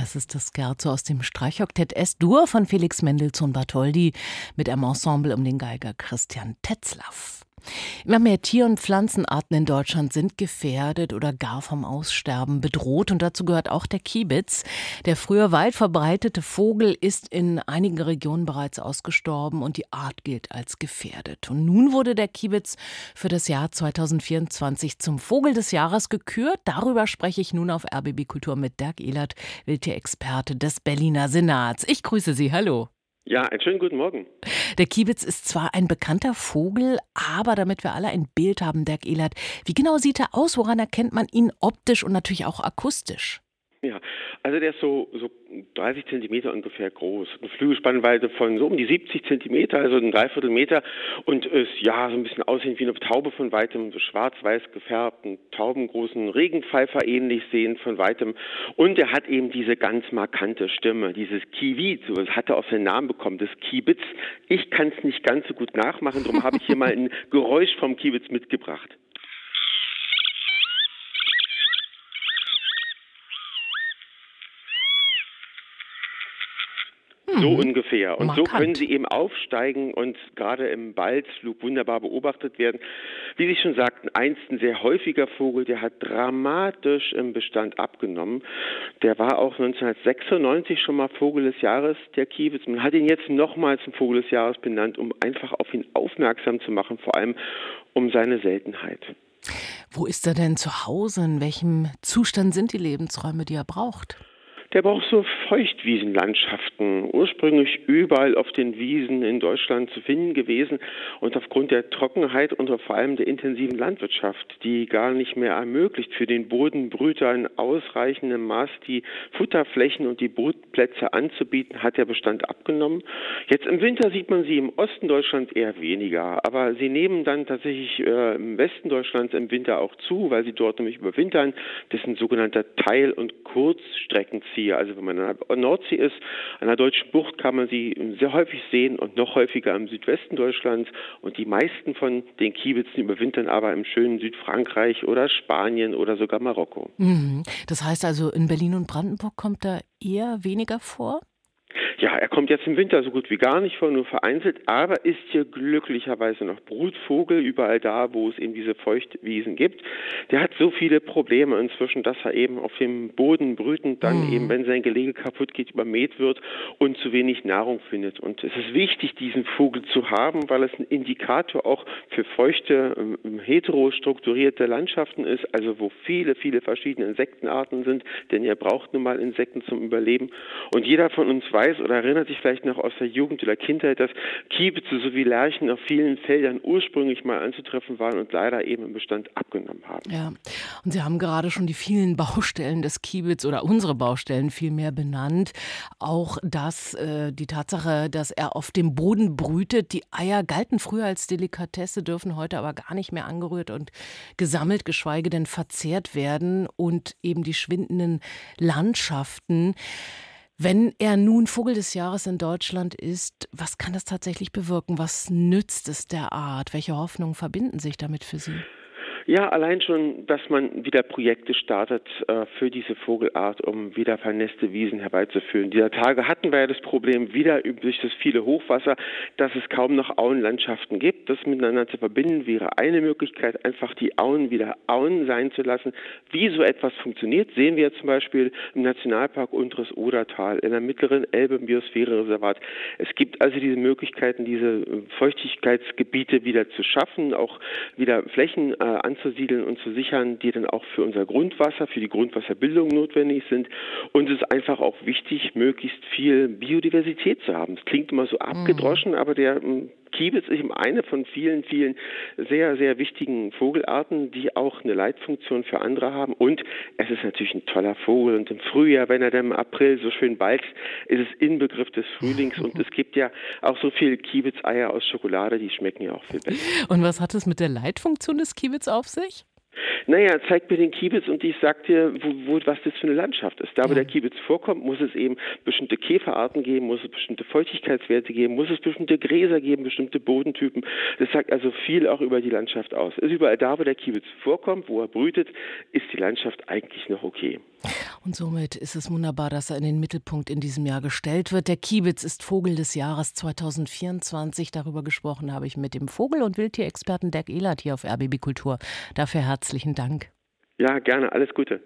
Das ist das Scherzo aus dem Streichoktett S-Dur von Felix Mendelssohn Bartholdy mit einem Ensemble um den Geiger Christian Tetzlaff. Immer mehr Tier- und Pflanzenarten in Deutschland sind gefährdet oder gar vom Aussterben bedroht. Und dazu gehört auch der Kiebitz. Der früher weit verbreitete Vogel ist in einigen Regionen bereits ausgestorben und die Art gilt als gefährdet. Und nun wurde der Kiebitz für das Jahr 2024 zum Vogel des Jahres gekürt. Darüber spreche ich nun auf RBB Kultur mit Dirk Ehlert, Wildtierexperte des Berliner Senats. Ich grüße Sie. Hallo. Ja, einen schönen guten Morgen. Der Kiebitz ist zwar ein bekannter Vogel, aber damit wir alle ein Bild haben, Dirk Ehlert, wie genau sieht er aus? Woran erkennt man ihn optisch und natürlich auch akustisch? Ja, also der ist so, so 30 Zentimeter ungefähr groß. Eine Flügelspannweite von so um die 70 Zentimeter, also ein Dreiviertelmeter und ist ja so ein bisschen aussehen wie eine Taube von weitem, so schwarz-weiß gefärbt, einen taubengroßen Regenpfeifer ähnlich sehen von weitem. Und er hat eben diese ganz markante Stimme, dieses Kiwi, so hat er auch seinen Namen bekommen, das Kiebitz. Ich kann es nicht ganz so gut nachmachen, darum habe ich hier mal ein Geräusch vom Kiebitz mitgebracht. So mhm. ungefähr. Und Markant. so können sie eben aufsteigen und gerade im Balzflug wunderbar beobachtet werden. Wie Sie schon sagten, einst ein sehr häufiger Vogel, der hat dramatisch im Bestand abgenommen. Der war auch 1996 schon mal Vogel des Jahres, der Kiewitz. Man hat ihn jetzt nochmal zum Vogel des Jahres benannt, um einfach auf ihn aufmerksam zu machen, vor allem um seine Seltenheit. Wo ist er denn zu Hause? In welchem Zustand sind die Lebensräume, die er braucht? Der braucht so Feuchtwiesenlandschaften, ursprünglich überall auf den Wiesen in Deutschland zu finden gewesen und aufgrund der Trockenheit und vor allem der intensiven Landwirtschaft, die gar nicht mehr ermöglicht, für den Bodenbrüter in ausreichendem Maß die Futterflächen und die Brutplätze anzubieten, hat der Bestand abgenommen. Jetzt im Winter sieht man sie im Osten Deutschlands eher weniger, aber sie nehmen dann tatsächlich äh, im Westen Deutschlands im Winter auch zu, weil sie dort nämlich überwintern. Das sind sogenannte Teil- und Kurzstreckenzieher. Nordsee. Also wenn man an der Nordsee ist, an der deutschen Bucht kann man sie sehr häufig sehen und noch häufiger im Südwesten Deutschlands. Und die meisten von den Kiebitzen überwintern aber im schönen Südfrankreich oder Spanien oder sogar Marokko. Mhm. Das heißt also, in Berlin und Brandenburg kommt er eher weniger vor? Ja, er kommt jetzt im Winter so gut wie gar nicht vor, nur vereinzelt, aber ist hier glücklicherweise noch Brutvogel überall da, wo es eben diese Feuchtwiesen gibt. Der hat so viele Probleme inzwischen, dass er eben auf dem Boden brütend dann mhm. eben, wenn sein Gelege kaputt geht, übermäht wird und zu wenig Nahrung findet. Und es ist wichtig, diesen Vogel zu haben, weil es ein Indikator auch für feuchte, ähm, heterostrukturierte Landschaften ist, also wo viele, viele verschiedene Insektenarten sind, denn er braucht nun mal Insekten zum Überleben. Und jeder von uns weiß oder erinnert sich vielleicht noch aus der Jugend oder Kindheit, dass Kiebitze sowie Lerchen auf vielen Feldern ursprünglich mal anzutreffen waren und leider eben im Bestand abgenommen haben. Ja, und Sie haben gerade schon die vielen Baustellen des Kiebitz oder unsere Baustellen vielmehr benannt. Auch das, äh, die Tatsache, dass er auf dem Boden brütet. Die Eier galten früher als Delikatesse, dürfen heute aber gar nicht mehr angerührt und gesammelt, geschweige denn verzehrt werden. Und eben die schwindenden Landschaften. Wenn er nun Vogel des Jahres in Deutschland ist, was kann das tatsächlich bewirken? Was nützt es der Art? Welche Hoffnungen verbinden sich damit für Sie? Ja, allein schon, dass man wieder Projekte startet äh, für diese Vogelart, um wieder vernässte Wiesen herbeizuführen. Dieser Tage hatten wir ja das Problem wieder durch das viele Hochwasser, dass es kaum noch Auenlandschaften gibt. Das miteinander zu verbinden wäre eine Möglichkeit, einfach die Auen wieder Auen sein zu lassen. Wie so etwas funktioniert, sehen wir zum Beispiel im Nationalpark Unteres Odertal, in der mittleren Elbe Biosphärenreservat. Es gibt also diese Möglichkeiten, diese Feuchtigkeitsgebiete wieder zu schaffen, auch wieder Flächen äh, anzusiedeln und zu sichern, die dann auch für unser Grundwasser, für die Grundwasserbildung notwendig sind. Und es ist einfach auch wichtig, möglichst viel Biodiversität zu haben. Es klingt immer so mhm. abgedroschen, mhm. aber der hm, Kiebitz ist eben eine von vielen, vielen sehr, sehr wichtigen Vogelarten, die auch eine Leitfunktion für andere haben. Und es ist natürlich ein toller Vogel. Und im Frühjahr, wenn er dann im April so schön balgt, ist es Inbegriff des Frühlings. Und es gibt ja auch so viele Kiebitz-Eier aus Schokolade, die schmecken ja auch viel besser. Und was hat es mit der Leitfunktion des Kiebitz auf sich? Naja, zeig mir den Kiebitz und ich sag dir, wo, wo, was das für eine Landschaft ist. Da, wo der Kiebitz vorkommt, muss es eben bestimmte Käferarten geben, muss es bestimmte Feuchtigkeitswerte geben, muss es bestimmte Gräser geben, bestimmte Bodentypen. Das sagt also viel auch über die Landschaft aus. Ist überall da, wo der Kiebitz vorkommt, wo er brütet, ist die Landschaft eigentlich noch okay. Und somit ist es wunderbar, dass er in den Mittelpunkt in diesem Jahr gestellt wird. Der Kiebitz ist Vogel des Jahres 2024. Darüber gesprochen habe ich mit dem Vogel- und Wildtierexperten Dirk Ehlert hier auf RBB Kultur. Dafür herzlichen Dank. Ja, gerne. Alles Gute.